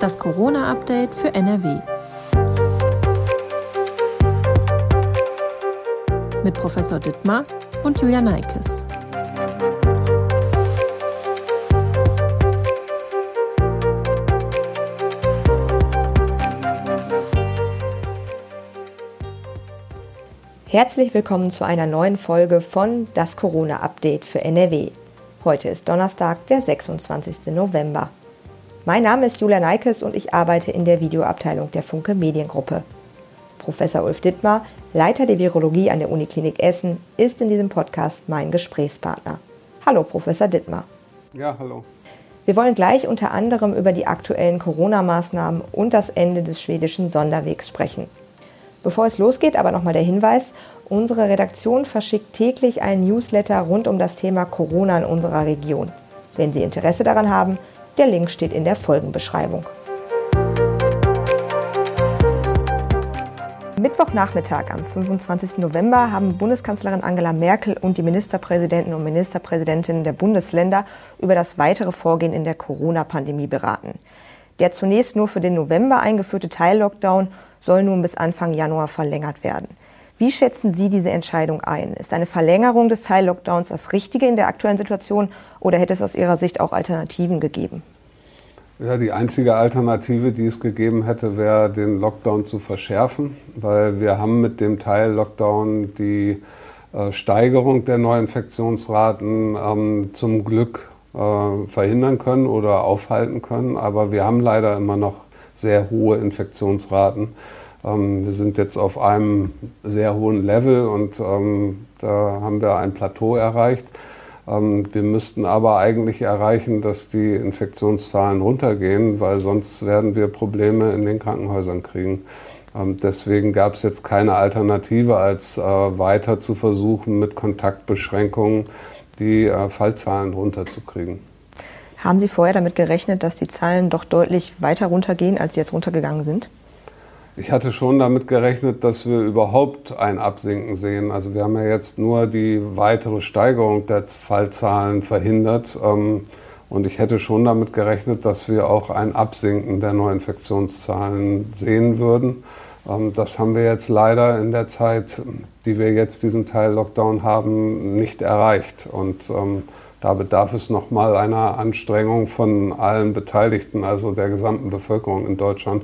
Das Corona-Update für NRW. Mit Professor Dittmar und Julia Neikes. Herzlich willkommen zu einer neuen Folge von Das Corona-Update für NRW. Heute ist Donnerstag, der 26. November. Mein Name ist Julia Neikes und ich arbeite in der Videoabteilung der Funke Mediengruppe. Professor Ulf Dittmar, Leiter der Virologie an der Uniklinik Essen, ist in diesem Podcast mein Gesprächspartner. Hallo, Professor Dittmar. Ja, hallo. Wir wollen gleich unter anderem über die aktuellen Corona-Maßnahmen und das Ende des schwedischen Sonderwegs sprechen. Bevor es losgeht, aber nochmal der Hinweis, unsere Redaktion verschickt täglich einen Newsletter rund um das Thema Corona in unserer Region. Wenn Sie Interesse daran haben, der Link steht in der Folgenbeschreibung. Mittwochnachmittag am 25. November haben Bundeskanzlerin Angela Merkel und die Ministerpräsidenten und Ministerpräsidentinnen der Bundesländer über das weitere Vorgehen in der Corona-Pandemie beraten. Der zunächst nur für den November eingeführte Teil-Lockdown soll nun bis Anfang Januar verlängert werden. Wie schätzen Sie diese Entscheidung ein? Ist eine Verlängerung des Teil-Lockdowns das Richtige in der aktuellen Situation oder hätte es aus Ihrer Sicht auch Alternativen gegeben? Ja, die einzige Alternative, die es gegeben hätte, wäre, den Lockdown zu verschärfen, weil wir haben mit dem Teil-Lockdown die äh, Steigerung der Neuinfektionsraten ähm, zum Glück äh, verhindern können oder aufhalten können. Aber wir haben leider immer noch sehr hohe Infektionsraten. Ähm, wir sind jetzt auf einem sehr hohen Level und ähm, da haben wir ein Plateau erreicht. Ähm, wir müssten aber eigentlich erreichen, dass die Infektionszahlen runtergehen, weil sonst werden wir Probleme in den Krankenhäusern kriegen. Deswegen gab es jetzt keine Alternative, als äh, weiter zu versuchen, mit Kontaktbeschränkungen die äh, Fallzahlen runterzukriegen. Haben Sie vorher damit gerechnet, dass die Zahlen doch deutlich weiter runtergehen, als sie jetzt runtergegangen sind? Ich hatte schon damit gerechnet, dass wir überhaupt ein Absinken sehen. Also wir haben ja jetzt nur die weitere Steigerung der Fallzahlen verhindert. Ähm, und ich hätte schon damit gerechnet, dass wir auch ein Absinken der Neuinfektionszahlen sehen würden. Ähm, das haben wir jetzt leider in der Zeit, die wir jetzt diesen Teil Lockdown haben, nicht erreicht. Und ähm, da bedarf es nochmal einer Anstrengung von allen Beteiligten, also der gesamten Bevölkerung in Deutschland.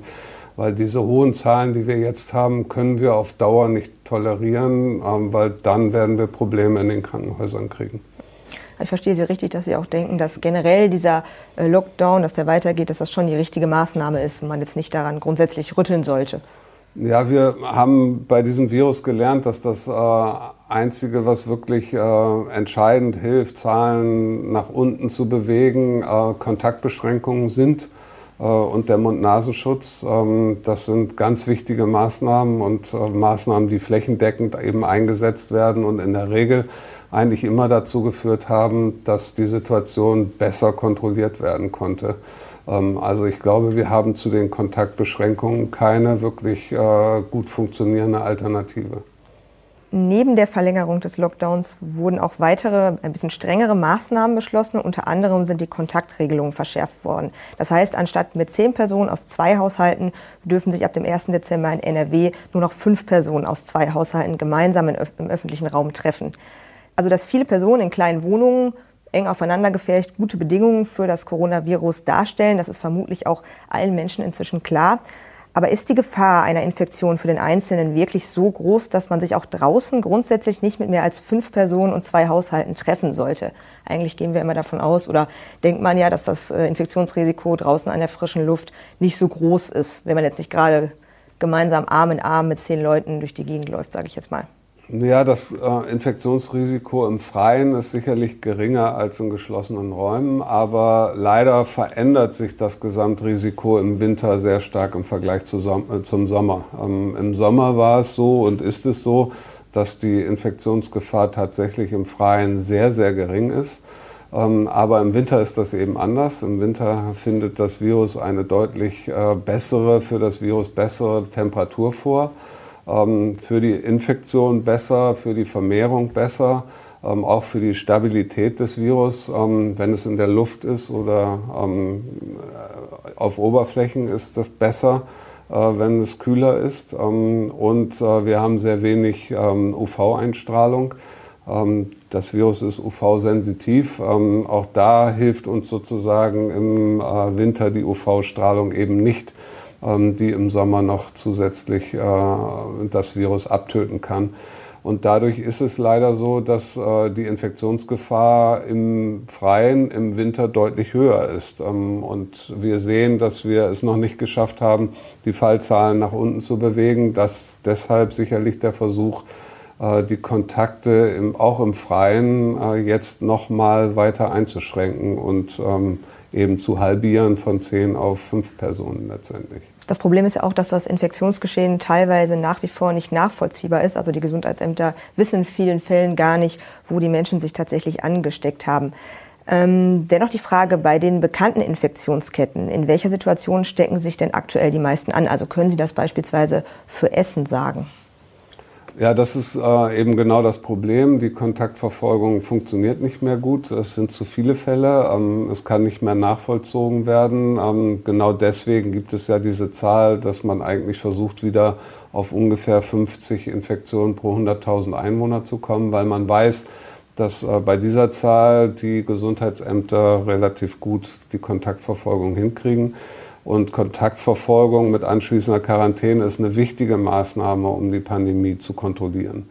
Weil diese hohen Zahlen, die wir jetzt haben, können wir auf Dauer nicht tolerieren, ähm, weil dann werden wir Probleme in den Krankenhäusern kriegen. Ich verstehe Sie richtig, dass Sie auch denken, dass generell dieser äh, Lockdown, dass der weitergeht, dass das schon die richtige Maßnahme ist und man jetzt nicht daran grundsätzlich rütteln sollte. Ja, wir haben bei diesem Virus gelernt, dass das äh, Einzige, was wirklich äh, entscheidend hilft, Zahlen nach unten zu bewegen, äh, Kontaktbeschränkungen sind und der Mund-Nasenschutz. Ähm, das sind ganz wichtige Maßnahmen und äh, Maßnahmen, die flächendeckend eben eingesetzt werden und in der Regel eigentlich immer dazu geführt haben, dass die Situation besser kontrolliert werden konnte. Ähm, also ich glaube, wir haben zu den Kontaktbeschränkungen keine wirklich äh, gut funktionierende Alternative. Neben der Verlängerung des Lockdowns wurden auch weitere, ein bisschen strengere Maßnahmen beschlossen. Unter anderem sind die Kontaktregelungen verschärft worden. Das heißt, anstatt mit zehn Personen aus zwei Haushalten dürfen sich ab dem 1. Dezember in NRW nur noch fünf Personen aus zwei Haushalten gemeinsam im öffentlichen Raum treffen. Also, dass viele Personen in kleinen Wohnungen eng aufeinandergefärcht gute Bedingungen für das Coronavirus darstellen. Das ist vermutlich auch allen Menschen inzwischen klar. Aber ist die Gefahr einer Infektion für den Einzelnen wirklich so groß, dass man sich auch draußen grundsätzlich nicht mit mehr als fünf Personen und zwei Haushalten treffen sollte? Eigentlich gehen wir immer davon aus oder denkt man ja, dass das äh, Infektionsrisiko draußen an der frischen Luft nicht so groß ist, wenn man jetzt nicht gerade gemeinsam Arm in Arm mit zehn Leuten durch die Gegend läuft, sage ich jetzt mal. Ja, das äh, Infektionsrisiko im Freien ist sicherlich geringer als in geschlossenen Räumen, aber leider verändert sich das Gesamtrisiko im Winter sehr stark im Vergleich zu äh, zum Sommer. Ähm, Im Sommer war es so und ist es so, dass die Infektionsgefahr tatsächlich im Freien sehr, sehr gering ist. Ähm, aber im Winter ist das eben anders. Im Winter findet das Virus eine deutlich äh, bessere, für das Virus bessere Temperatur vor für die Infektion besser, für die Vermehrung besser, ähm, auch für die Stabilität des Virus, ähm, wenn es in der Luft ist oder auf Oberflächen ist das besser, äh, wenn es kühler ist. Ähm, und äh, wir haben sehr wenig ähm, UV-Einstrahlung. Ähm, das Virus ist UV-sensitiv. Ähm, auch da hilft uns sozusagen im äh, Winter die UV-Strahlung eben nicht, ähm, die im Sommer noch zusätzlich äh, das Virus abtöten kann. Und dadurch ist es leider so, dass äh, die Infektionsgefahr im Freien im Winter deutlich höher ist. Ähm, und wir sehen, dass wir es noch nicht geschafft haben, die Fallzahlen nach unten zu bewegen. Das deshalb sicherlich der Versuch, äh, die Kontakte im, auch im Freien äh, jetzt noch mal weiter einzuschränken und ähm, eben zu halbieren von zehn auf fünf Personen letztendlich. Das Problem ist ja auch, dass das Infektionsgeschehen teilweise nach wie vor nicht nachvollziehbar ist. Also die Gesundheitsämter wissen in vielen Fällen gar nicht, wo die Menschen sich tatsächlich angesteckt haben. Ähm, dennoch die Frage bei den bekannten Infektionsketten. In welcher Situation stecken sich denn aktuell die meisten an? Also können Sie das beispielsweise für Essen sagen? Ja, das ist äh, eben genau das Problem. Die Kontaktverfolgung funktioniert nicht mehr gut. Es sind zu viele Fälle. Ähm, es kann nicht mehr nachvollzogen werden. Ähm, genau deswegen gibt es ja diese Zahl, dass man eigentlich versucht, wieder auf ungefähr 50 Infektionen pro 100.000 Einwohner zu kommen, weil man weiß, dass äh, bei dieser Zahl die Gesundheitsämter relativ gut die Kontaktverfolgung hinkriegen. Und Kontaktverfolgung mit anschließender Quarantäne ist eine wichtige Maßnahme, um die Pandemie zu kontrollieren.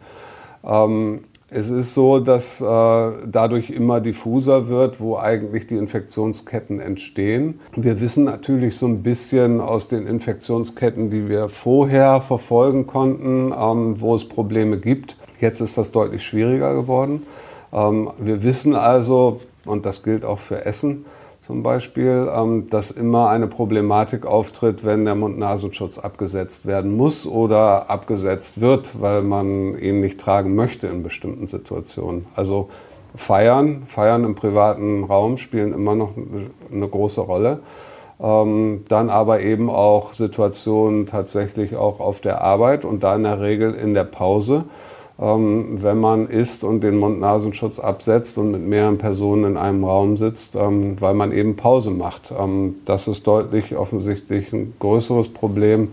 Ähm, es ist so, dass äh, dadurch immer diffuser wird, wo eigentlich die Infektionsketten entstehen. Wir wissen natürlich so ein bisschen aus den Infektionsketten, die wir vorher verfolgen konnten, ähm, wo es Probleme gibt. Jetzt ist das deutlich schwieriger geworden. Ähm, wir wissen also, und das gilt auch für Essen, zum Beispiel, ähm, dass immer eine Problematik auftritt, wenn der Mund-Nasenschutz abgesetzt werden muss oder abgesetzt wird, weil man ihn nicht tragen möchte in bestimmten Situationen. Also Feiern, Feiern im privaten Raum spielen immer noch eine große Rolle. Ähm, dann aber eben auch Situationen tatsächlich auch auf der Arbeit und da in der Regel in der Pause ähm, wenn man isst und den Mund-Nasenschutz absetzt und mit mehreren Personen in einem Raum sitzt, ähm, weil man eben Pause macht. Ähm, das ist deutlich offensichtlich ein größeres Problem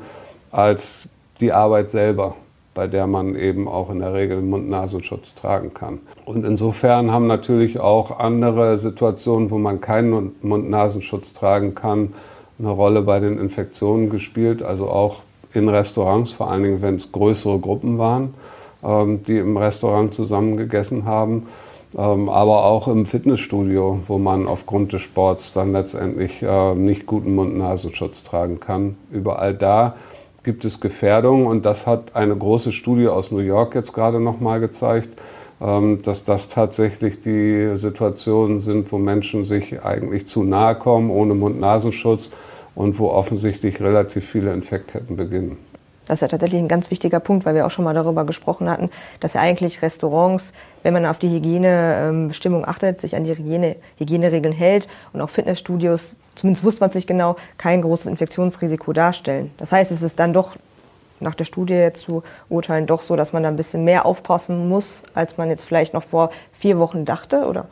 als die Arbeit selber, bei der man eben auch in der Regel Mund-Nasenschutz tragen kann. Und insofern haben natürlich auch andere Situationen, wo man keinen Mund-Nasenschutz tragen kann, eine Rolle bei den Infektionen gespielt. Also auch in Restaurants, vor allen Dingen, wenn es größere Gruppen waren. Ähm, die im Restaurant zusammen gegessen haben. Ähm, aber auch im Fitnessstudio, wo man aufgrund des Sports dann letztendlich äh, nicht guten Mund-Nasenschutz tragen kann. Überall da gibt es Gefährdungen und das hat eine große Studie aus New York jetzt gerade nochmal gezeigt, ähm, dass das tatsächlich die Situationen sind, wo Menschen sich eigentlich zu nahe kommen ohne Mund-Nasenschutz und wo offensichtlich relativ viele Infektketten beginnen. Das ist ja tatsächlich ein ganz wichtiger Punkt, weil wir auch schon mal darüber gesprochen hatten, dass ja eigentlich Restaurants, wenn man auf die Hygienebestimmung achtet, sich an die Hygiene, Hygieneregeln hält und auch Fitnessstudios, zumindest wusste man sich genau, kein großes Infektionsrisiko darstellen. Das heißt, es ist dann doch nach der Studie jetzt zu urteilen doch so, dass man da ein bisschen mehr aufpassen muss, als man jetzt vielleicht noch vor vier Wochen dachte, oder?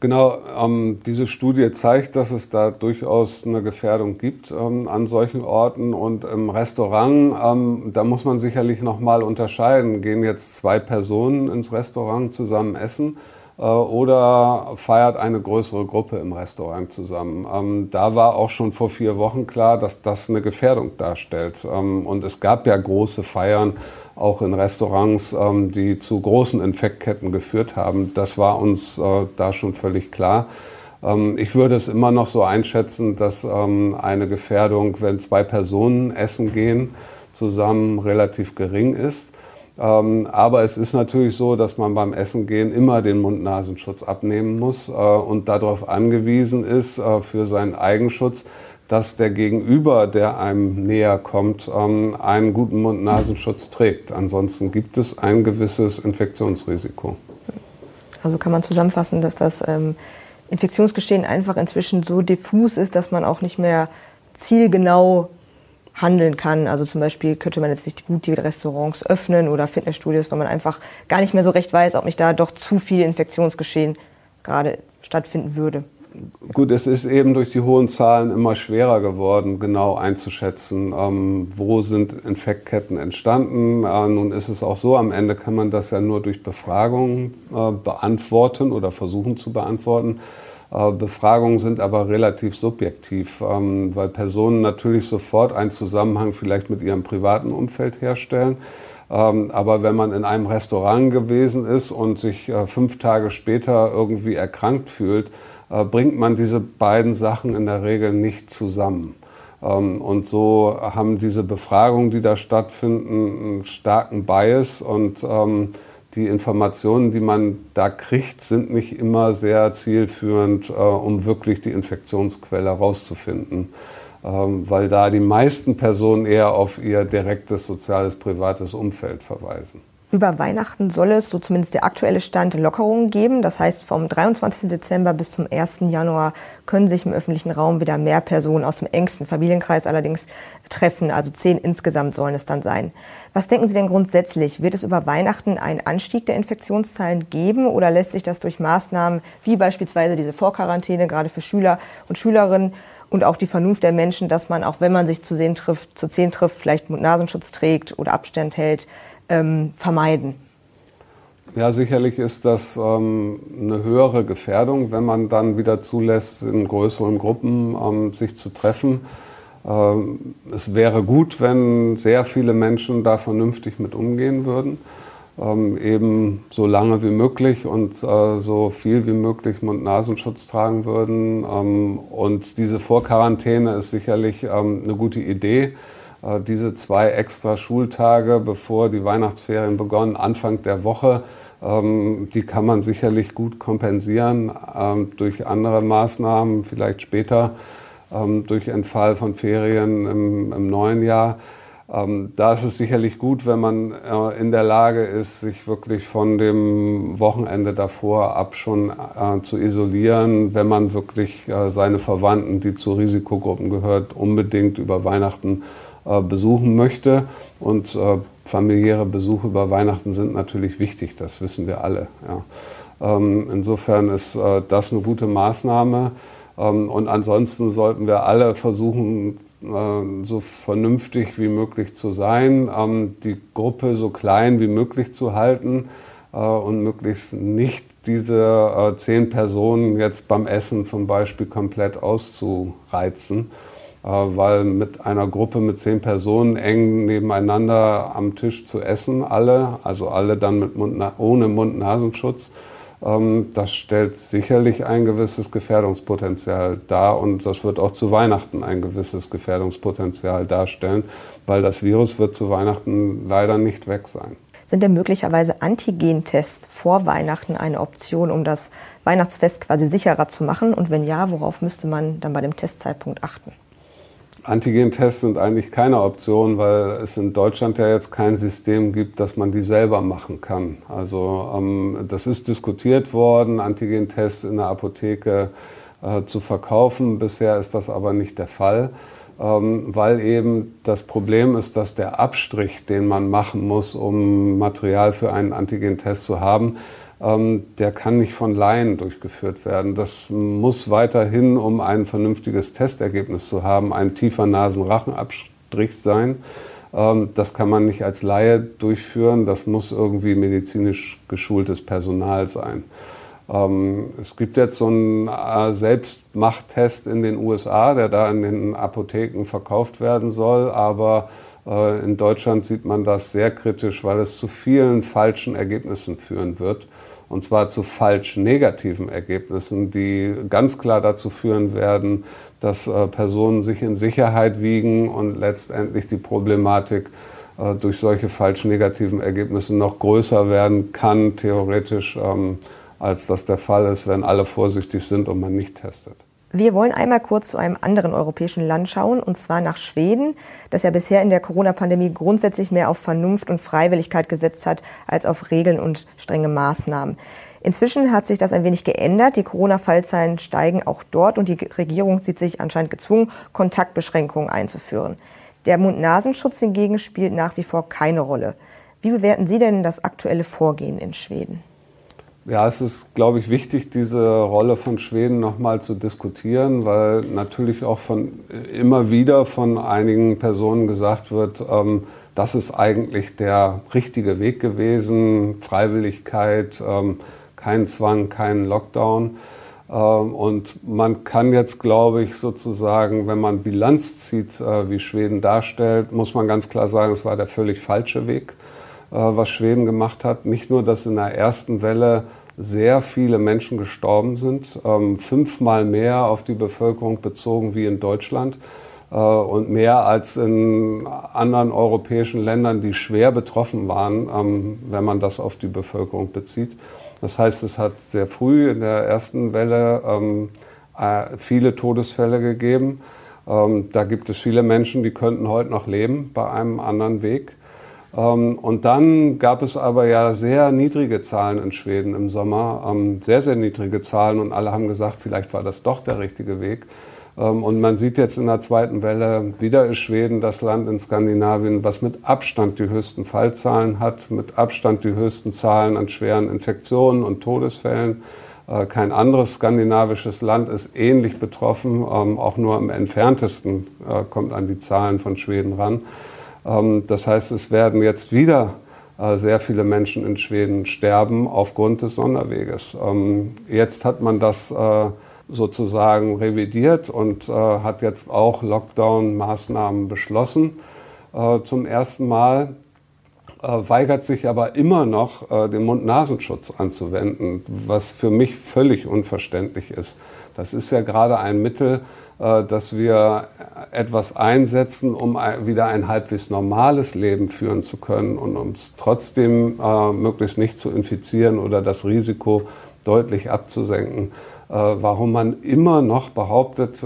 Genau, ähm, diese Studie zeigt, dass es da durchaus eine Gefährdung gibt ähm, an solchen Orten. Und im Restaurant, ähm, da muss man sicherlich nochmal unterscheiden. Gehen jetzt zwei Personen ins Restaurant zusammen essen äh, oder feiert eine größere Gruppe im Restaurant zusammen? Ähm, da war auch schon vor vier Wochen klar, dass das eine Gefährdung darstellt. Ähm, und es gab ja große Feiern auch in Restaurants, ähm, die zu großen Infektketten geführt haben. Das war uns äh, da schon völlig klar. Ähm, ich würde es immer noch so einschätzen, dass ähm, eine Gefährdung, wenn zwei Personen essen gehen, zusammen relativ gering ist. Ähm, aber es ist natürlich so, dass man beim Essen gehen immer den Mund-Nasenschutz abnehmen muss äh, und darauf angewiesen ist, äh, für seinen Eigenschutz dass der Gegenüber, der einem näher kommt, ähm, einen guten Mund-Nasenschutz trägt. Ansonsten gibt es ein gewisses Infektionsrisiko. Also kann man zusammenfassen, dass das ähm, Infektionsgeschehen einfach inzwischen so diffus ist, dass man auch nicht mehr zielgenau handeln kann. Also zum Beispiel könnte man jetzt nicht gut die Restaurants öffnen oder Fitnessstudios, weil man einfach gar nicht mehr so recht weiß, ob nicht da doch zu viel Infektionsgeschehen gerade stattfinden würde. Gut, es ist eben durch die hohen Zahlen immer schwerer geworden, genau einzuschätzen, ähm, wo sind Infektketten entstanden. Äh, nun ist es auch so, am Ende kann man das ja nur durch Befragungen äh, beantworten oder versuchen zu beantworten. Äh, Befragungen sind aber relativ subjektiv, ähm, weil Personen natürlich sofort einen Zusammenhang vielleicht mit ihrem privaten Umfeld herstellen. Ähm, aber wenn man in einem Restaurant gewesen ist und sich äh, fünf Tage später irgendwie erkrankt fühlt, bringt man diese beiden Sachen in der Regel nicht zusammen. Ähm, und so haben diese Befragungen, die da stattfinden, einen starken Bias und ähm, die Informationen, die man da kriegt, sind nicht immer sehr zielführend, äh, um wirklich die Infektionsquelle herauszufinden, ähm, weil da die meisten Personen eher auf ihr direktes soziales, privates Umfeld verweisen. Über Weihnachten soll es, so zumindest der aktuelle Stand, Lockerungen geben. Das heißt, vom 23. Dezember bis zum 1. Januar können sich im öffentlichen Raum wieder mehr Personen aus dem engsten Familienkreis allerdings treffen. Also zehn insgesamt sollen es dann sein. Was denken Sie denn grundsätzlich? Wird es über Weihnachten einen Anstieg der Infektionszahlen geben oder lässt sich das durch Maßnahmen wie beispielsweise diese Vorquarantäne gerade für Schüler und Schülerinnen und auch die Vernunft der Menschen, dass man auch wenn man sich zu sehen trifft, zu zehn trifft, vielleicht Mund-Nasenschutz trägt oder Abstand hält, ähm, vermeiden? Ja, sicherlich ist das ähm, eine höhere Gefährdung, wenn man dann wieder zulässt, in größeren Gruppen ähm, sich zu treffen. Ähm, es wäre gut, wenn sehr viele Menschen da vernünftig mit umgehen würden. Ähm, eben so lange wie möglich und äh, so viel wie möglich Mund-Nasenschutz tragen würden. Ähm, und diese Vorquarantäne ist sicherlich ähm, eine gute Idee. Äh, diese zwei extra Schultage, bevor die Weihnachtsferien begonnen, Anfang der Woche, ähm, die kann man sicherlich gut kompensieren ähm, durch andere Maßnahmen, vielleicht später ähm, durch Entfall von Ferien im, neuen Jahr. Da ist es sicherlich gut, wenn man äh, in der Lage ist, sich wirklich von dem Wochenende davor ab schon äh, zu isolieren, wenn man wirklich seine Verwandten, die zu Risikogruppen gehört, unbedingt über Weihnachten besuchen möchte. Und äh, familiäre Besuche über Weihnachten sind natürlich wichtig, das wissen wir alle. Ja. Ähm, insofern ist äh, das eine gute Maßnahme. Ähm, und ansonsten sollten wir alle versuchen, so vernünftig wie möglich zu sein, ähm, die Gruppe so klein wie möglich zu halten und möglichst nicht diese zehn Personen jetzt beim Essen zum Beispiel komplett auszureizen. Äh, weil mit einer Gruppe mit zehn Personen eng nebeneinander am Tisch zu essen, alle, also alle dann mit Mund, ohne Mund-Nasenschutz, ähm, das stellt sicherlich ein gewisses Gefährdungspotenzial dar und das wird auch zu Weihnachten ein gewisses Gefährdungspotenzial darstellen, weil das Virus wird zu Weihnachten leider nicht weg sein. Sind denn möglicherweise Antigentests vor Weihnachten eine Option, um das Weihnachtsfest quasi sicherer zu machen? Und wenn ja, worauf müsste man dann bei dem Testzeitpunkt achten? Antigentests sind eigentlich keine Option, weil es in Deutschland ja jetzt kein System gibt, dass man die selber machen kann. Also ähm, das ist diskutiert worden, Antigentests in der Apotheke äh, zu verkaufen. Bisher ist das aber nicht der Fall, ähm, weil eben das Problem ist, dass der Abstrich, den man machen muss, um Material für einen Antigentest zu haben, der kann nicht von Laien durchgeführt werden. Das muss weiterhin, um ein vernünftiges Testergebnis zu haben, ein tiefer Nasenrachenabstrich sein. Ähm, das kann man nicht als Laie durchführen, das muss irgendwie medizinisch geschultes Personal sein. Ähm, es gibt jetzt so einen äh, Selbstmachttest in den USA, der da in den Apotheken verkauft werden soll, aber in Deutschland sieht man das sehr kritisch, weil es zu vielen falschen Ergebnissen führen wird und zwar zu falsch negativen Ergebnissen, die ganz klar dazu führen werden, dass äh, Personen sich in Sicherheit wiegen und letztendlich die Problematik äh, durch solche falsch negativen Ergebnisse noch größer werden kann, theoretisch, ähm, als das der Fall ist, wenn alle vorsichtig sind und man nicht testet. Wir wollen einmal kurz zu einem anderen europäischen Land schauen, und zwar nach Schweden, das ja bisher in der Corona-Pandemie grundsätzlich mehr auf Vernunft und Freiwilligkeit gesetzt hat, als auf Regeln und strenge Maßnahmen. Inzwischen hat sich das ein wenig geändert. Die Corona-Fallzahlen steigen auch dort und die Regierung sieht sich anscheinend gezwungen, Kontaktbeschränkungen einzuführen. Der Mund-Nasenschutz hingegen spielt nach wie vor keine Rolle. Wie bewerten Sie denn das aktuelle Vorgehen in Schweden? Ja, es ist, glaube ich, wichtig, diese Rolle von Schweden nochmal zu diskutieren, weil natürlich auch von immer wieder von einigen Personen gesagt wird, ähm, das ist eigentlich der richtige Weg gewesen, Freiwilligkeit, ähm, kein Zwang, kein Lockdown. Ähm, und man kann jetzt, glaube ich, sozusagen, wenn man Bilanz zieht, äh, wie Schweden darstellt, muss man ganz klar sagen, es war der völlig falsche Weg. Äh, was Schweden gemacht hat. Nicht nur, dass in der ersten Welle sehr viele Menschen gestorben sind, ähm, fünfmal mehr auf die Bevölkerung bezogen wie in Deutschland äh, und mehr als in anderen europäischen Ländern, die schwer betroffen waren, ähm, wenn man das auf die Bevölkerung bezieht. Das heißt, es hat sehr früh in der ersten Welle ähm, äh, viele Todesfälle gegeben. Da gibt es viele Menschen, die könnten heute noch leben bei einem anderen Weg. Ähm, und dann gab es aber ja sehr niedrige Zahlen in Schweden im Sommer, ähm, sehr, sehr niedrige Zahlen und alle haben gesagt, vielleicht war das doch der richtige Weg. Ähm, und man sieht jetzt in der zweiten Welle, wieder ist Schweden das Land in Skandinavien, was mit Abstand die höchsten Fallzahlen hat, mit Abstand die höchsten Zahlen an schweren Infektionen und Todesfällen. Äh, kein anderes skandinavisches Land ist ähnlich betroffen, auch nur am entferntesten äh, kommt an die Zahlen von Schweden ran. Ähm, das heißt, es werden jetzt wieder äh, sehr viele Menschen in Schweden sterben aufgrund des Sonderweges. Ähm, jetzt hat man das äh, sozusagen revidiert und äh, hat jetzt auch Lockdown-Maßnahmen beschlossen zum ersten Mal, weigert sich aber immer noch, den Mund-Nasenschutz anzuwenden, was für mich völlig unverständlich ist. Das ist ja gerade ein Mittel, äh, dass wir etwas einsetzen, um wieder ein halbwegs normales Leben führen zu können und um es trotzdem äh, möglichst nicht zu infizieren oder das Risiko deutlich abzusenken. Äh, warum man immer noch behauptet,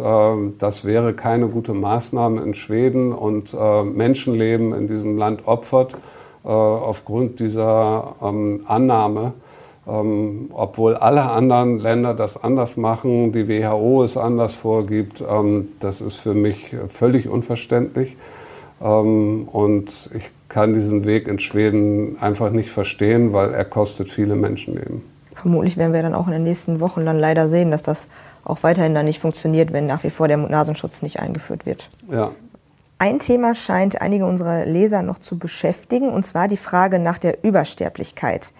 das wäre keine gute Maßnahme in Schweden und Menschenleben in diesem Land opfert aufgrund dieser ähm, Annahme, ähm, obwohl alle anderen Länder das anders machen, die WHO es anders vorgibt, ähm, das ist für mich völlig unverständlich. Ähm, und ich kann diesen Weg in Schweden einfach nicht verstehen, weil er kostet viele Menschenleben. Vermutlich werden wir dann auch in den nächsten Wochen dann leider sehen, dass das auch weiterhin dann nicht funktioniert, wenn nach wie vor der Nasenschutz nicht eingeführt wird. Ja. Ein Thema scheint einige unserer Leser noch zu beschäftigen, und zwar die Frage nach der Übersterblichkeit.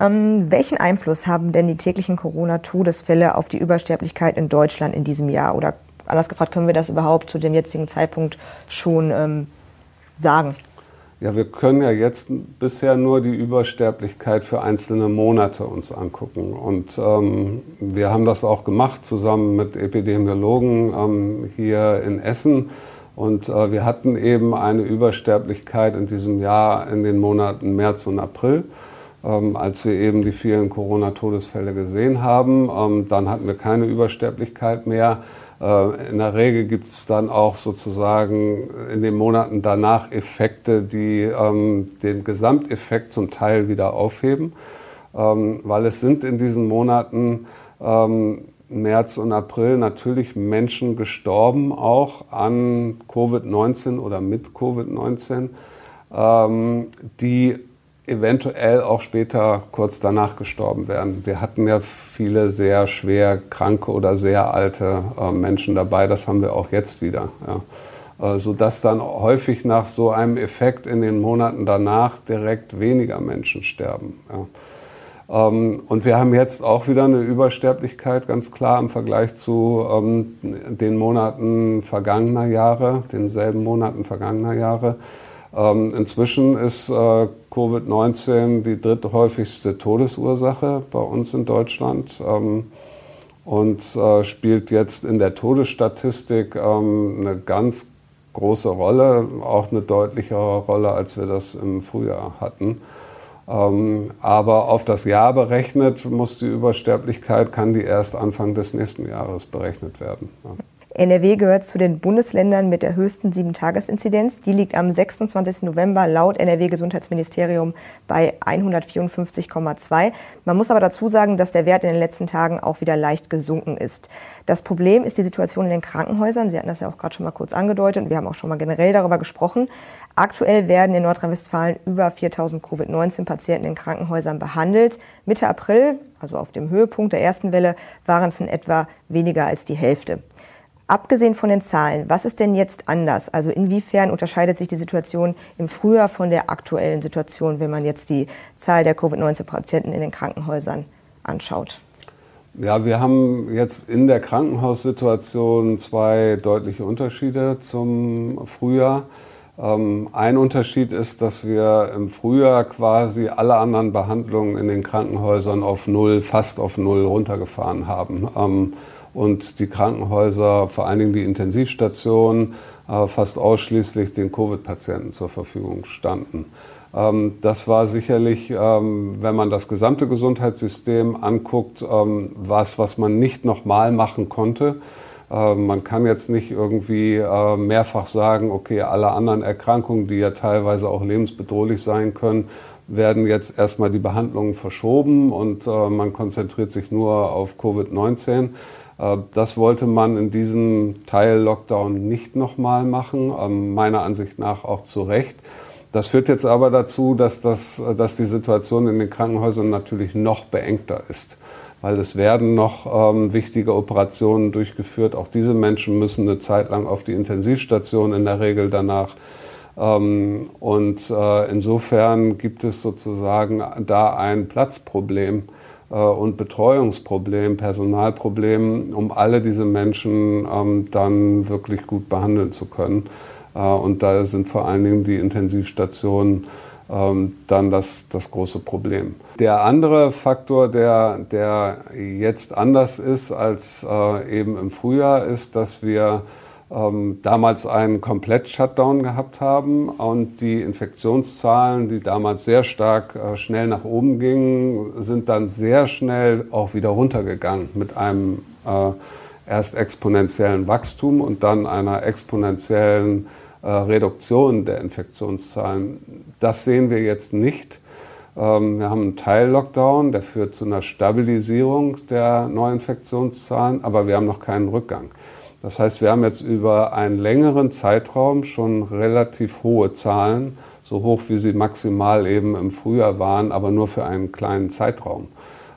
Ähm, welchen Einfluss haben denn die täglichen Corona-Todesfälle auf die Übersterblichkeit in Deutschland in diesem Jahr? Oder anders gefragt, können wir das überhaupt zu dem jetzigen Zeitpunkt schon ähm, sagen? Ja, wir können ja jetzt bisher nur die Übersterblichkeit für einzelne Monate uns angucken. Und ähm, wir haben das auch gemacht zusammen mit Epidemiologen ähm, hier in Essen. Und äh, wir hatten eben eine Übersterblichkeit in diesem Jahr in den Monaten März und April ähm, als wir eben die vielen Corona-Todesfälle gesehen haben. Ähm, dann hatten wir keine Übersterblichkeit mehr. Äh, in der Regel gibt es dann auch sozusagen in den Monaten danach Effekte, die ähm, den Gesamteffekt zum Teil wieder aufheben, ähm, weil es sind in diesen Monaten ähm, März und April natürlich Menschen gestorben, auch an Covid-19 oder mit Covid-19, ähm, die eventuell auch später kurz danach gestorben werden. Wir hatten ja viele sehr schwer kranke oder sehr alte äh, Menschen dabei. Das haben wir auch jetzt wieder. Ja. Äh, sodass dann häufig nach so einem Effekt in den Monaten danach direkt weniger Menschen sterben. Ja. Ähm, und wir haben jetzt auch wieder eine Übersterblichkeit, ganz klar im Vergleich zu ähm, den Monaten vergangener Jahre, denselben Monaten vergangener Jahre. Ähm, inzwischen ist äh, Covid-19 die dritthäufigste Todesursache bei uns in Deutschland ähm, und äh, spielt jetzt in der Todesstatistik ähm, eine ganz große Rolle, auch eine deutlichere Rolle, als wir das im Frühjahr hatten. Aber auf das Jahr berechnet muss die Übersterblichkeit, kann die erst Anfang des nächsten Jahres berechnet werden. NRW gehört zu den Bundesländern mit der höchsten 7-Tages-Inzidenz. Die liegt am 26. November laut NRW-Gesundheitsministerium bei 154,2. Man muss aber dazu sagen, dass der Wert in den letzten Tagen auch wieder leicht gesunken ist. Das Problem ist die Situation in den Krankenhäusern. Sie hatten das ja auch gerade schon mal kurz angedeutet und wir haben auch schon mal generell darüber gesprochen. Aktuell werden in Nordrhein-Westfalen über 4000 Covid-19-Patienten in Krankenhäusern behandelt. Mitte April, also auf dem Höhepunkt der ersten Welle, waren es in etwa weniger als die Hälfte. Abgesehen von den Zahlen, was ist denn jetzt anders? Also inwiefern unterscheidet sich die Situation im Frühjahr von der aktuellen Situation, wenn man jetzt die Zahl der Covid-19-Patienten in den Krankenhäusern anschaut? Ja, wir haben jetzt in der Krankenhaussituation zwei deutliche Unterschiede zum Frühjahr. Ähm, ein Unterschied ist, dass wir im Frühjahr quasi alle anderen Behandlungen in den Krankenhäusern auf Null, fast auf Null runtergefahren haben. Ähm, und die Krankenhäuser, vor allen Dingen die Intensivstationen, äh, fast ausschließlich den Covid-Patienten zur Verfügung standen. Ähm, das war sicherlich, ähm, wenn man das gesamte Gesundheitssystem anguckt, ähm, was, was man nicht nochmal machen konnte. Man kann jetzt nicht irgendwie äh, mehrfach sagen, okay, alle anderen Erkrankungen, die ja teilweise auch lebensbedrohlich sein können, werden jetzt erstmal die Behandlungen verschoben und äh, man konzentriert sich nur auf Covid-19. Äh, das wollte man in diesem Teil Lockdown nicht nochmal machen, ähm, meiner Ansicht nach auch zu Recht. Das führt jetzt aber dazu, dass, das, dass die Situation in den Krankenhäusern natürlich noch beengter ist, weil es werden noch ähm, wichtige Operationen durchgeführt. Auch diese Menschen müssen eine Zeit lang auf die Intensivstation in der Regel danach. Ähm, und äh, insofern gibt es sozusagen da ein Platzproblem äh, und Betreuungsproblem, Personalproblem, um alle diese Menschen ähm, dann wirklich gut behandeln zu können. Äh, und da sind vor allen Dingen die Intensivstationen ähm, dann das, das große Problem. Der andere Faktor, der, der jetzt anders ist als äh, eben im Frühjahr, ist, dass wir ähm, damals einen Komplett-Shutdown gehabt haben und die Infektionszahlen, die damals sehr stark äh, schnell nach oben gingen, sind dann sehr schnell auch wieder runtergegangen mit einem äh, erst exponentiellen Wachstum und dann einer exponentiellen äh, Reduktion der Infektionszahlen. Das sehen wir jetzt nicht. Ähm, wir haben einen Teil-Lockdown, der führt zu einer Stabilisierung der Neuinfektionszahlen, aber wir haben noch keinen Rückgang. Das heißt, wir haben jetzt über einen längeren Zeitraum schon relativ hohe Zahlen, so hoch wie sie maximal eben im Frühjahr waren, aber nur für einen kleinen Zeitraum.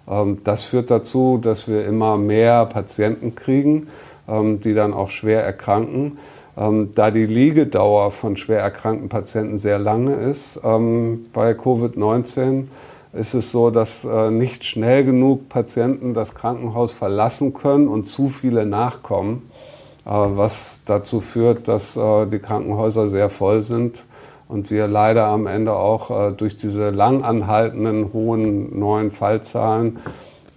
Ähm, das führt dazu, dass wir immer mehr Patienten kriegen, ähm, die dann auch schwer erkranken. Ähm, da die Liegedauer von schwer erkrankten Patienten sehr lange ist bei Covid-19, ist es so, dass äh, nicht schnell genug Patienten das Krankenhaus verlassen können und zu viele nachkommen. Äh, was dazu führt, dass äh, die Krankenhäuser sehr voll sind und wir leider am Ende auch äh, durch diese lang anhaltenden hohen neuen Fallzahlen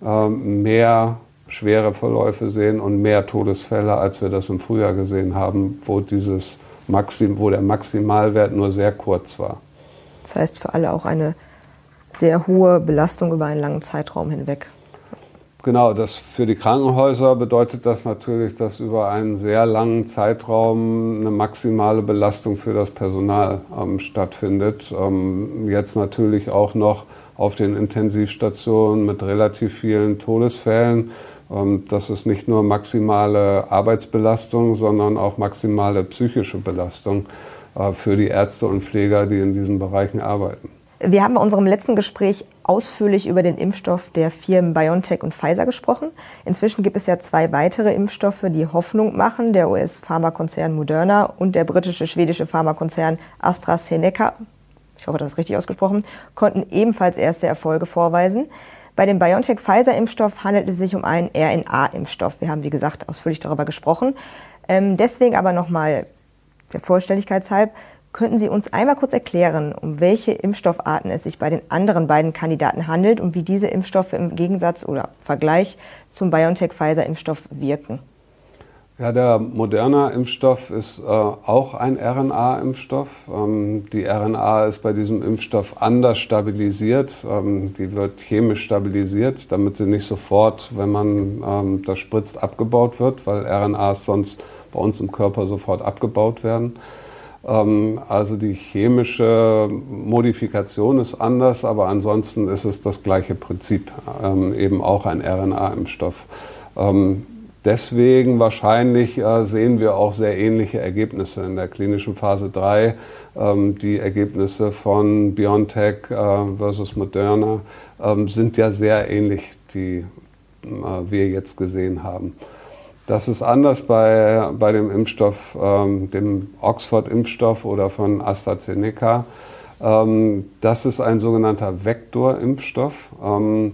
mehr schwere Verläufe sehen und mehr Todesfälle, als wir das im Frühjahr gesehen haben, wo, dieses Maxim, wo der Maximalwert nur sehr kurz war. Das heißt für alle auch eine sehr hohe Belastung über einen langen Zeitraum hinweg. Genau, das für die Krankenhäuser bedeutet das natürlich, dass über einen sehr langen Zeitraum eine maximale Belastung für das Personal ähm, stattfindet. Ähm, jetzt natürlich auch noch auf den Intensivstationen mit relativ vielen Todesfällen. Ähm, das ist nicht nur maximale Arbeitsbelastung, sondern auch maximale psychische Belastung äh, für die Ärzte und Pfleger, die in diesen Bereichen arbeiten. Wir haben bei unserem letzten Gespräch ausführlich über den Impfstoff der Firmen BioNTech und Pfizer gesprochen. Inzwischen gibt es ja zwei weitere Impfstoffe, die Hoffnung machen. Der US-Pharmakonzern Moderna und der britische schwedische Pharmakonzern AstraZeneca, ich hoffe, das ist richtig ausgesprochen, konnten ebenfalls erste Erfolge vorweisen. Bei dem BioNTech-Pfizer-Impfstoff handelt es sich um einen RNA-Impfstoff. Wir haben, wie gesagt, ausführlich darüber gesprochen. Ähm, deswegen aber nochmal der Vollständigkeit halber, Könnten Sie uns einmal kurz erklären, um welche Impfstoffarten es sich bei den anderen beiden Kandidaten handelt und wie diese Impfstoffe im Gegensatz oder Vergleich zum BioNTech-Pfizer-Impfstoff wirken? Ja, der Moderna-Impfstoff ist äh, auch ein RNA-Impfstoff. Ähm, die RNA ist bei diesem Impfstoff anders stabilisiert. Ähm, die wird chemisch stabilisiert, damit sie nicht sofort, wenn man ähm, das spritzt, abgebaut wird, weil RNAs sonst bei uns im Körper sofort abgebaut werden. Ähm, also die chemische Modifikation ist anders, aber ansonsten ist es das gleiche Prinzip, ähm, eben auch ein RNA-Impfstoff. Ähm, Deswegen wahrscheinlich äh, sehen wir auch sehr ähnliche Ergebnisse in der klinischen Phase 3. Ähm, die Ergebnisse von BioNTech äh, versus Moderna sind ja sehr ähnlich, die äh, wir jetzt gesehen haben. Das ist anders bei, bei dem Impfstoff, ähm, dem Oxford-Impfstoff oder von AstraZeneca. Ähm, das ist ein sogenannter Vektorimpfstoff. Ähm,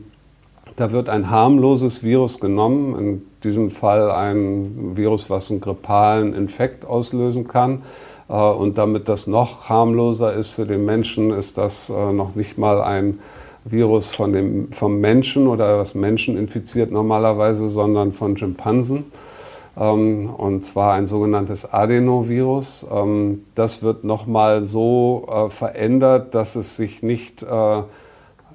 da wird ein harmloses Virus genommen, in diesem Fall ein Virus, was einen grippalen Infekt auslösen kann. Äh, und damit das noch harmloser ist für den Menschen, ist das äh, noch nicht mal ein Virus von dem, vom Menschen oder was Menschen infiziert normalerweise, sondern von Schimpansen. Ähm, und zwar ein sogenanntes Adenovirus. Ähm, das wird nochmal so äh, verändert, dass es sich nicht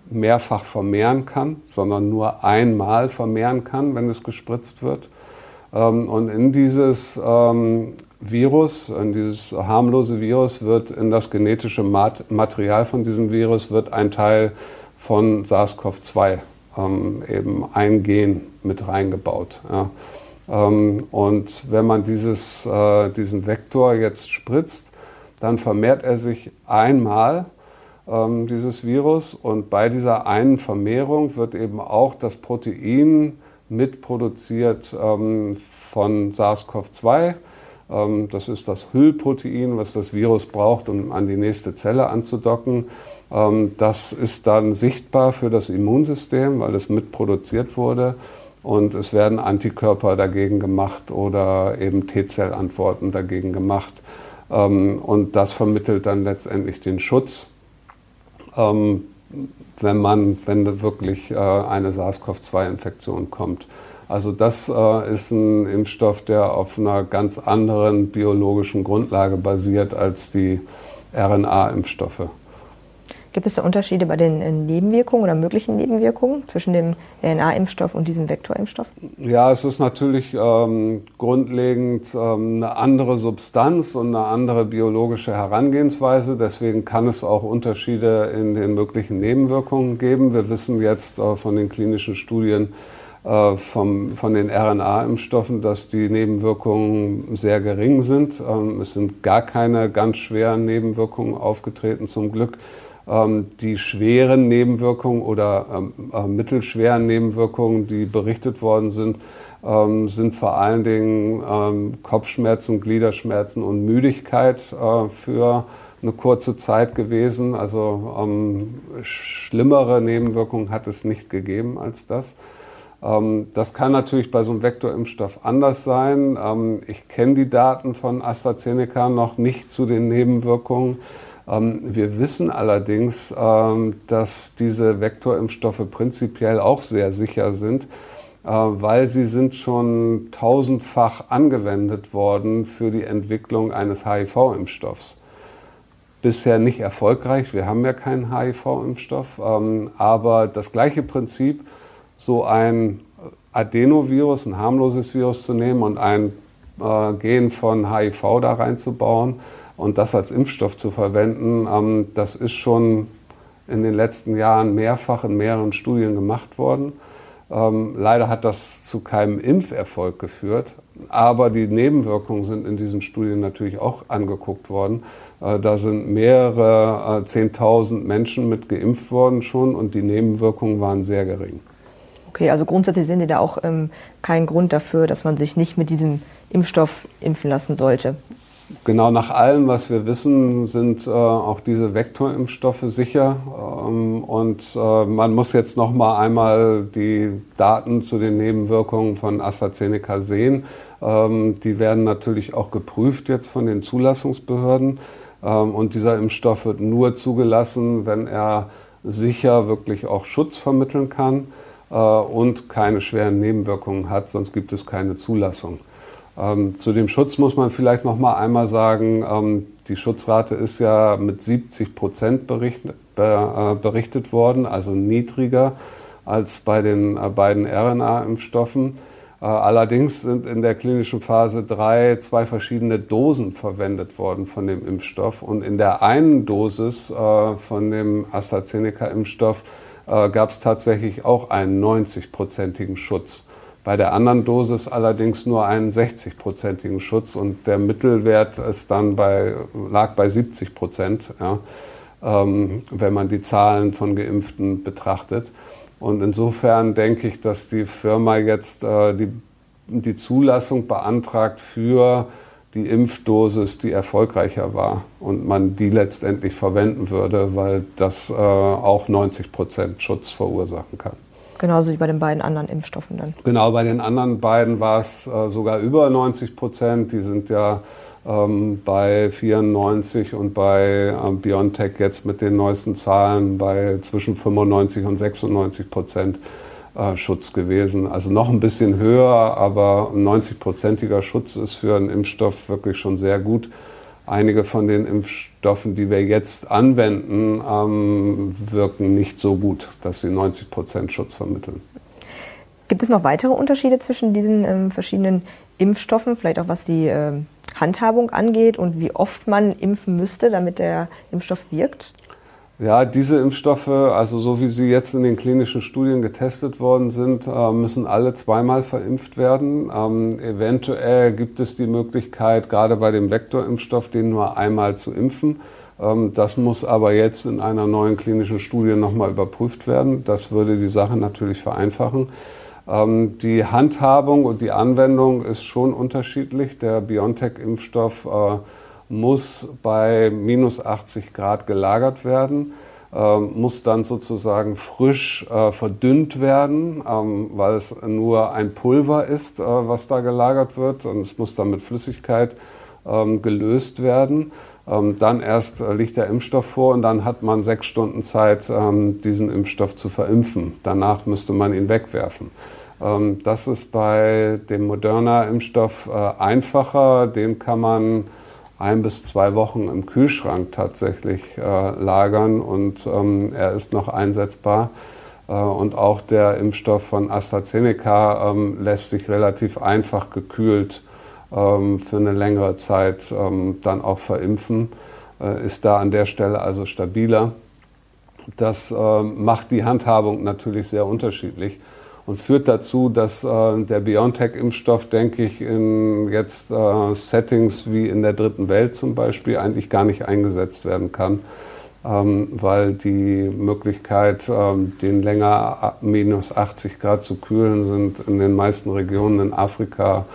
mehrfach vermehren kann, sondern nur einmal vermehren kann, wenn es gespritzt wird. Ähm, und in dieses ähm, Virus, in dieses harmlose Virus wird in das genetische Material von diesem Virus wird ein Teil von SARS-CoV-2, ähm, eben ein Gen mit reingebaut. Und wenn man dieses, äh, diesen Vektor jetzt spritzt, dann vermehrt er sich einmal ähm, dieses Virus. Und bei dieser einen Vermehrung wird eben auch das Protein mitproduziert ähm, von SARS-CoV-2. Ähm, das ist das Hüllprotein, was das Virus braucht, um an die nächste Zelle anzudocken. Ähm, das ist dann sichtbar für das Immunsystem, weil es mitproduziert wurde. Und es werden Antikörper dagegen gemacht oder eben T-Zellantworten dagegen gemacht. Ähm, und das vermittelt dann letztendlich den Schutz ähm, wenn man, wenn wirklich äh, eine SARS-CoV-2-Infektion kommt. Also das äh, ist ein Impfstoff, der auf einer ganz anderen biologischen Grundlage basiert als die RNA-Impfstoffe. Gibt es da Unterschiede bei den äh, Nebenwirkungen oder möglichen Nebenwirkungen zwischen dem RNA-Impfstoff und diesem Vektorimpfstoff? Ja, es ist natürlich ähm, grundlegend ähm, eine andere Substanz und eine andere biologische Herangehensweise. Deswegen kann es auch Unterschiede in den möglichen Nebenwirkungen geben. Wir wissen jetzt äh, von den klinischen Studien, äh, vom, von den RNA-Impfstoffen, dass die Nebenwirkungen sehr gering sind. Ähm, es sind gar keine ganz schweren Nebenwirkungen aufgetreten, zum Glück. Ähm, die schweren Nebenwirkungen oder ähm, äh, mittelschweren Nebenwirkungen, die berichtet worden sind, ähm, sind vor allen Dingen Kopfschmerzen, Gliederschmerzen und Müdigkeit äh, für eine kurze Zeit gewesen. Also schlimmere Nebenwirkungen hat es nicht gegeben als das. Das kann natürlich bei so einem Vektorimpfstoff anders sein. Ich kenne die Daten von AstraZeneca noch nicht zu den Nebenwirkungen. Ähm, wir wissen allerdings, ähm, dass diese Vektorimpfstoffe prinzipiell auch sehr sicher sind, äh, weil sie sind schon tausendfach angewendet worden für die Entwicklung eines HIV-Impfstoffs. Bisher nicht erfolgreich, wir haben ja keinen HIV-Impfstoff, ähm, aber das gleiche Prinzip, so ein Adenovirus, ein harmloses Virus zu nehmen und ein äh, Gen von HIV da reinzubauen, und das als Impfstoff zu verwenden, ähm, das ist schon in den letzten Jahren mehrfach in mehreren Studien gemacht worden. Ähm, leider hat das zu keinem Impferfolg geführt, aber die Nebenwirkungen sind in diesen Studien natürlich auch angeguckt worden. Äh, da sind mehrere äh, Zehntausend Menschen mit geimpft worden schon und die Nebenwirkungen waren sehr gering. Okay, also grundsätzlich sehen Sie da auch ähm, keinen Grund dafür, dass man sich nicht mit diesem Impfstoff impfen lassen sollte genau nach allem, was wir wissen, sind äh, auch diese Vektorimpfstoffe sicher. Ähm, und äh, man muss jetzt noch mal einmal die Daten zu den Nebenwirkungen von AstraZeneca sehen. Ähm, die werden natürlich auch geprüft jetzt von den Zulassungsbehörden. Ähm, und dieser Impfstoff wird nur zugelassen, wenn er sicher wirklich auch Schutz vermitteln kann äh, und keine schweren Nebenwirkungen hat, sonst gibt es keine Zulassung. Ähm, zu dem Schutz muss man vielleicht noch mal einmal sagen, ähm, die Schutzrate ist ja mit 70 Prozent berichtet, äh, berichtet worden, also niedriger als bei den äh, beiden RNA-Impfstoffen. Äh, allerdings sind in der klinischen Phase 3 zwei verschiedene Dosen verwendet worden von dem Impfstoff. Und in der einen Dosis äh, von dem AstraZeneca-Impfstoff gab es tatsächlich auch einen 90-prozentigen Schutz. Bei der anderen Dosis allerdings nur einen 60-prozentigen Schutz und der Mittelwert ist dann bei, lag bei 70 Prozent, ja, ähm, wenn man die Zahlen von Geimpften betrachtet. Und insofern denke ich, dass die Firma jetzt äh, die, die Zulassung beantragt für die Impfdosis, die erfolgreicher war und man die letztendlich verwenden würde, weil das äh, auch 90 Prozent Schutz verursachen kann. Genauso wie bei den beiden anderen Impfstoffen dann. Genau, bei den anderen beiden war es äh, sogar über 90 Prozent. Die sind ja ähm, bei 94 und bei äh, BioNTech jetzt mit den neuesten Zahlen bei zwischen 95 und 96 Prozent äh, Schutz gewesen. Also noch ein bisschen höher, aber ein 90-prozentiger Schutz ist für einen Impfstoff wirklich schon sehr gut. Einige von den Impfstoffen, die wir jetzt anwenden, ähm, wirken nicht so gut, dass sie 90 Prozent Schutz vermitteln. Gibt es noch weitere Unterschiede zwischen diesen ähm, verschiedenen Impfstoffen, vielleicht auch was die äh, Handhabung angeht und wie oft man impfen müsste, damit der Impfstoff wirkt? Ja, diese Impfstoffe, also so wie sie jetzt in den klinischen Studien getestet worden sind, äh, müssen alle zweimal verimpft werden. Ähm, eventuell gibt es die Möglichkeit, gerade bei dem Vektorimpfstoff, den nur einmal zu impfen. Ähm, das muss aber jetzt in einer neuen klinischen Studie nochmal überprüft werden. Das würde die Sache natürlich vereinfachen. Ähm, die Handhabung und die Anwendung ist schon unterschiedlich. Der BioNTech-Impfstoff äh, muss bei minus 80 Grad gelagert werden, äh, muss dann sozusagen frisch äh, verdünnt werden, ähm, weil es nur ein Pulver ist, was da gelagert wird und es muss dann mit Flüssigkeit ähm, gelöst werden. dann erst liegt der Impfstoff vor und dann hat man sechs Stunden Zeit, diesen Impfstoff zu verimpfen. Danach müsste man ihn wegwerfen. Ähm, das ist bei dem Moderna-Impfstoff äh, einfacher. Den kann man ein bis zwei Wochen im Kühlschrank tatsächlich äh, lagern und ähm, er ist noch einsetzbar. Äh, und auch der Impfstoff von AstraZeneca ähm, lässt sich relativ einfach gekühlt für eine längere Zeit dann auch verimpfen, ist da an der Stelle also stabiler. Das macht die Handhabung natürlich sehr unterschiedlich und führt dazu, dass äh, der BioNTech-Impfstoff, denke ich, in jetzt äh, Settings wie in der dritten Welt zum Beispiel eigentlich gar nicht eingesetzt werden kann, ähm, weil die Möglichkeit, ähm, den länger minus 80 Grad zu kühlen, sind in den meisten Regionen in Afrika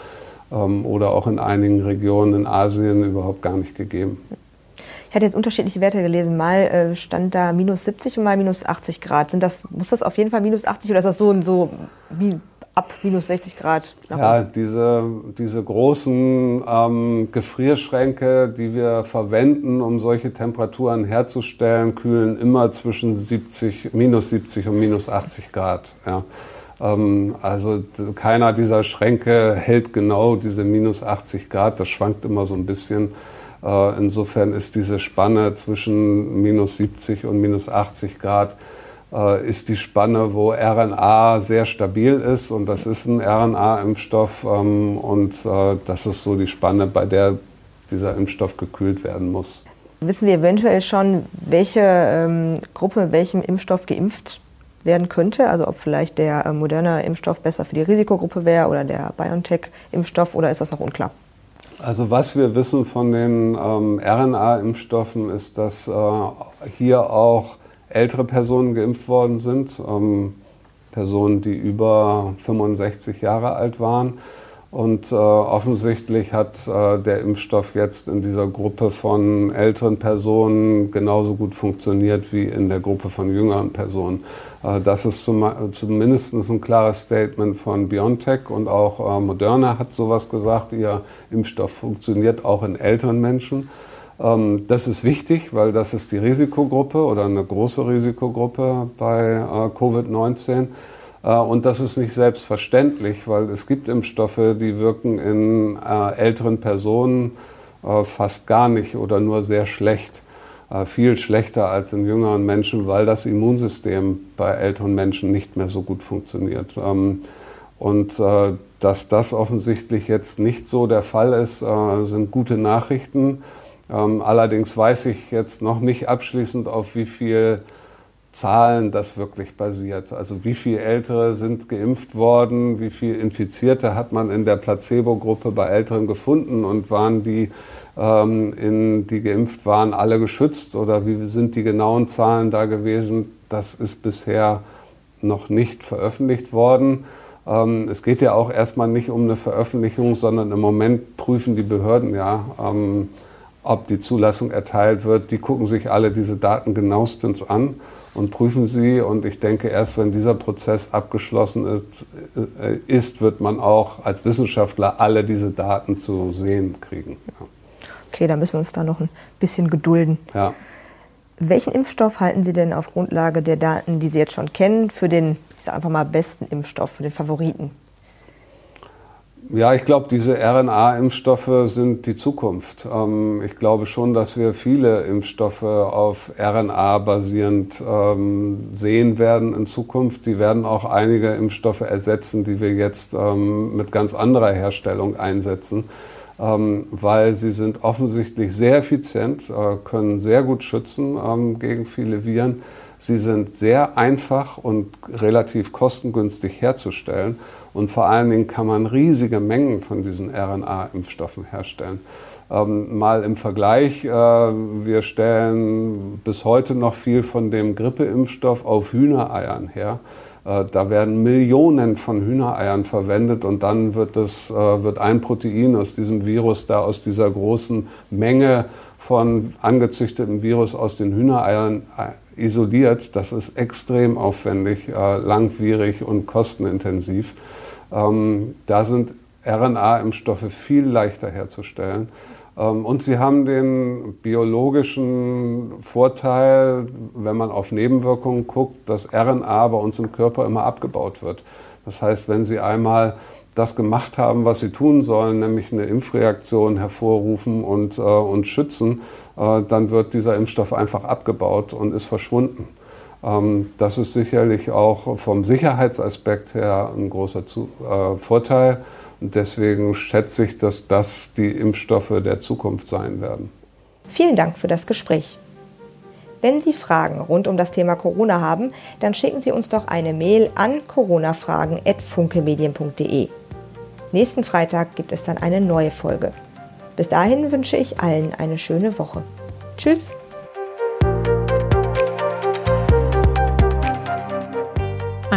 ähm, oder auch in einigen Regionen in Asien überhaupt gar nicht gegeben. Ich hatte jetzt unterschiedliche Werte gelesen. Mal äh, stand da minus 70 und mal minus 80 Grad. Sind das, muss das auf jeden Fall minus 80 oder ist das so, so wie ab minus 60 Grad? ja, diese, diese großen ähm, Gefrierschränke, die wir verwenden, um solche Temperaturen herzustellen, kühlen immer zwischen 70, minus 70 und minus 80 Grad. Ja. Ähm, also keiner dieser Schränke hält genau diese minus 80 Grad. Das schwankt immer so ein bisschen. Äh, insofern ist diese Spanne zwischen minus 70 und minus 80 Grad äh, ist die Spanne, wo RNA sehr stabil ist und das ist ein RNA-Impfstoff ähm, und äh, das ist so die Spanne, bei der dieser Impfstoff gekühlt werden muss. Wissen wir eventuell schon, welche ähm, Gruppe welchem Impfstoff geimpft werden könnte? Also ob vielleicht der äh, moderne Impfstoff besser für die Risikogruppe wäre oder der BioNTech-Impfstoff oder ist das noch unklar? Also was wir wissen von den ähm, RNA-Impfstoffen ist, dass äh, hier auch ältere Personen geimpft worden sind, ähm, Personen, die über 65 Jahre alt waren. Und äh, offensichtlich hat äh, der Impfstoff jetzt in dieser Gruppe von älteren Personen genauso gut funktioniert wie in der Gruppe von jüngeren Personen. Äh, das ist zum, zumindest ein klares Statement von BioNTech und auch äh, Moderna hat sowas gesagt. Ihr Impfstoff funktioniert auch in älteren Menschen. Ähm, das ist wichtig, weil das ist die Risikogruppe oder eine große Risikogruppe bei äh, Covid-19. Äh, und das ist nicht selbstverständlich, weil es gibt Impfstoffe, die wirken in älteren Personen fast gar nicht oder nur sehr schlecht. Viel schlechter als in jüngeren Menschen, weil das Immunsystem bei älteren Menschen nicht mehr so gut funktioniert. Ähm, und dass das offensichtlich jetzt nicht so der Fall ist, sind gute Nachrichten. Ähm, allerdings weiß ich jetzt noch nicht abschließend, auf wie viel Zahlen das wirklich basiert. Also wie viele Ältere sind geimpft worden, wie viele Infizierte hat man in der Placebo-Gruppe bei Älteren gefunden und waren die, ähm, in, die geimpft waren, alle geschützt oder wie sind die genauen Zahlen da gewesen? Das ist bisher noch nicht veröffentlicht worden. Ähm, es geht ja auch erstmal nicht um eine Veröffentlichung, sondern im Moment prüfen die Behörden ja. Ähm, ob die Zulassung erteilt wird, die gucken sich alle diese Daten genauestens an und prüfen sie. Und ich denke, erst wenn dieser Prozess abgeschlossen ist, äh, ist wird man auch als Wissenschaftler alle diese Daten zu sehen kriegen. Ja. Okay, da müssen wir uns da noch ein bisschen gedulden. Ja. Welchen Impfstoff halten Sie denn auf Grundlage der Daten, die Sie jetzt schon kennen, für den, ich sage einfach mal, besten Impfstoff, für den Favoriten? Ja, ich glaube, diese RNA-Impfstoffe sind die Zukunft. Ähm, ich glaube schon, dass wir viele Impfstoffe auf RNA basierend ähm, sehen werden in Zukunft. Sie werden auch einige Impfstoffe ersetzen, die wir jetzt ähm, mit ganz anderer Herstellung einsetzen, weil sie sind offensichtlich sehr effizient, äh, können sehr gut schützen gegen viele Viren. Sie sind sehr einfach und relativ kostengünstig herzustellen. Und vor allen Dingen kann man riesige Mengen von diesen RNA-Impfstoffen herstellen. Ähm, mal im Vergleich, äh, wir stellen bis heute noch viel von dem Grippeimpfstoff auf Hühnereiern her. Äh, da werden Millionen von Hühnereiern verwendet und dann wird, das, äh, wird ein Protein aus diesem Virus da aus dieser großen Menge von angezüchtetem Virus aus den Hühnereiern äh, isoliert. Das ist extrem aufwendig, langwierig und kostenintensiv. Ähm, da sind RNA-Impfstoffe viel leichter herzustellen. Ähm, und sie haben den biologischen Vorteil, wenn man auf Nebenwirkungen guckt, dass RNA bei uns im Körper immer abgebaut wird. Das heißt, wenn Sie einmal das gemacht haben, was sie tun sollen, nämlich eine Impfreaktion hervorrufen und, äh, und schützen, äh, dann wird dieser Impfstoff einfach abgebaut und ist verschwunden. Ähm, das ist sicherlich auch vom Sicherheitsaspekt her ein großer Zu äh, Vorteil. Und deswegen schätze ich, dass das die Impfstoffe der Zukunft sein werden. Vielen Dank für das Gespräch. Wenn Sie Fragen rund um das Thema Corona haben, dann schicken Sie uns doch eine Mail an coronafragen.funkemedien.de. Nächsten Freitag gibt es dann eine neue Folge. Bis dahin wünsche ich allen eine schöne Woche. Tschüss!